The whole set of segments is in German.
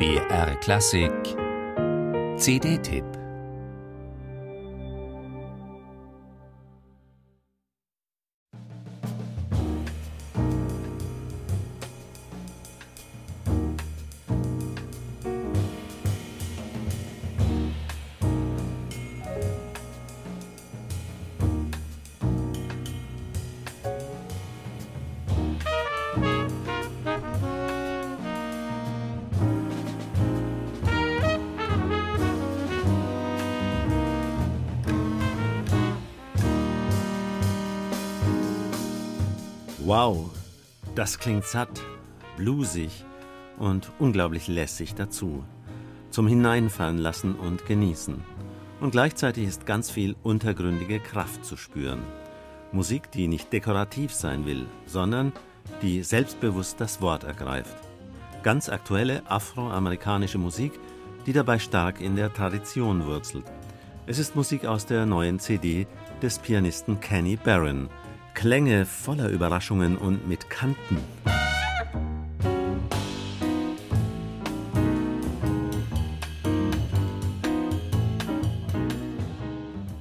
BR Klassik. CD-Tipp Wow, das klingt satt, bluesig und unglaublich lässig dazu. Zum Hineinfallen lassen und genießen. Und gleichzeitig ist ganz viel untergründige Kraft zu spüren. Musik, die nicht dekorativ sein will, sondern die selbstbewusst das Wort ergreift. Ganz aktuelle afroamerikanische Musik, die dabei stark in der Tradition wurzelt. Es ist Musik aus der neuen CD des Pianisten Kenny Barron, Klänge voller Überraschungen und mit Kanten.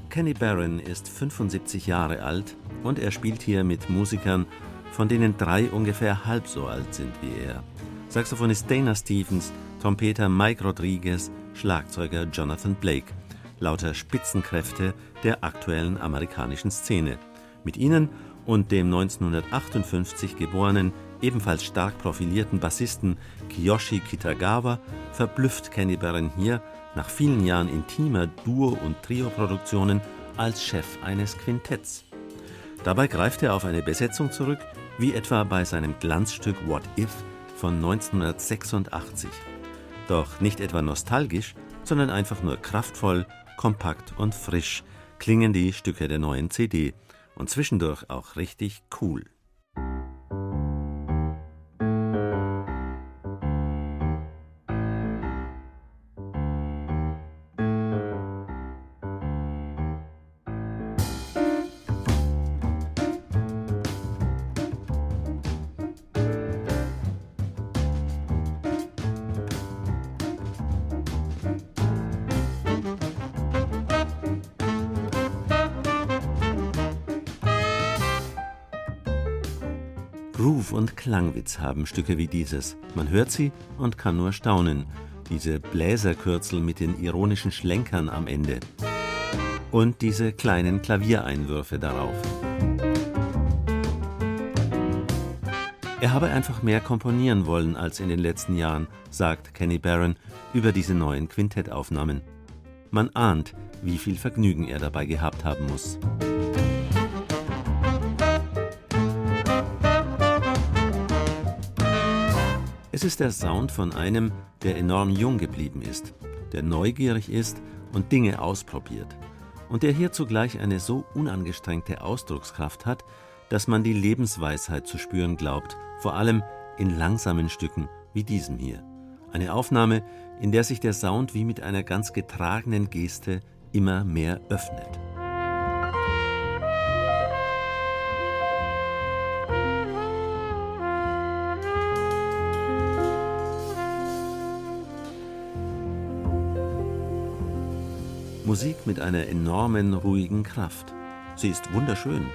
Kenny Barron ist 75 Jahre alt und er spielt hier mit Musikern, von denen drei ungefähr halb so alt sind wie er. Saxophonist Dana Stevens, Trompeter Mike Rodriguez, Schlagzeuger Jonathan Blake. Lauter Spitzenkräfte der aktuellen amerikanischen Szene. Mit ihnen und dem 1958 geborenen, ebenfalls stark profilierten Bassisten Kiyoshi Kitagawa verblüfft Kenny Barron hier nach vielen Jahren intimer Duo- und Trio-Produktionen als Chef eines Quintetts. Dabei greift er auf eine Besetzung zurück, wie etwa bei seinem Glanzstück What If von 1986. Doch nicht etwa nostalgisch, sondern einfach nur kraftvoll, kompakt und frisch klingen die Stücke der neuen CD und zwischendurch auch richtig cool. Groove und Klangwitz haben Stücke wie dieses. Man hört sie und kann nur staunen. Diese Bläserkürzel mit den ironischen Schlenkern am Ende. Und diese kleinen Klaviereinwürfe darauf. Er habe einfach mehr komponieren wollen als in den letzten Jahren, sagt Kenny Barron über diese neuen Quintettaufnahmen. Man ahnt, wie viel Vergnügen er dabei gehabt haben muss. Es ist der Sound von einem, der enorm jung geblieben ist, der neugierig ist und Dinge ausprobiert und der hier zugleich eine so unangestrengte Ausdruckskraft hat, dass man die Lebensweisheit zu spüren glaubt, vor allem in langsamen Stücken wie diesem hier. Eine Aufnahme, in der sich der Sound wie mit einer ganz getragenen Geste immer mehr öffnet. Musik mit einer enormen, ruhigen Kraft. Sie ist wunderschön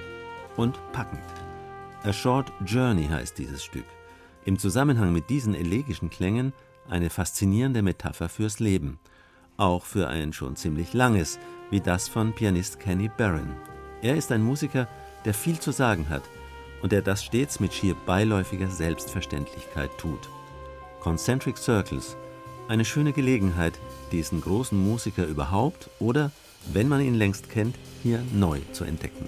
und packend. A Short Journey heißt dieses Stück. Im Zusammenhang mit diesen elegischen Klängen eine faszinierende Metapher fürs Leben. Auch für ein schon ziemlich langes, wie das von Pianist Kenny Barron. Er ist ein Musiker, der viel zu sagen hat und der das stets mit schier beiläufiger Selbstverständlichkeit tut. Concentric Circles eine schöne Gelegenheit, diesen großen Musiker überhaupt oder, wenn man ihn längst kennt, hier neu zu entdecken.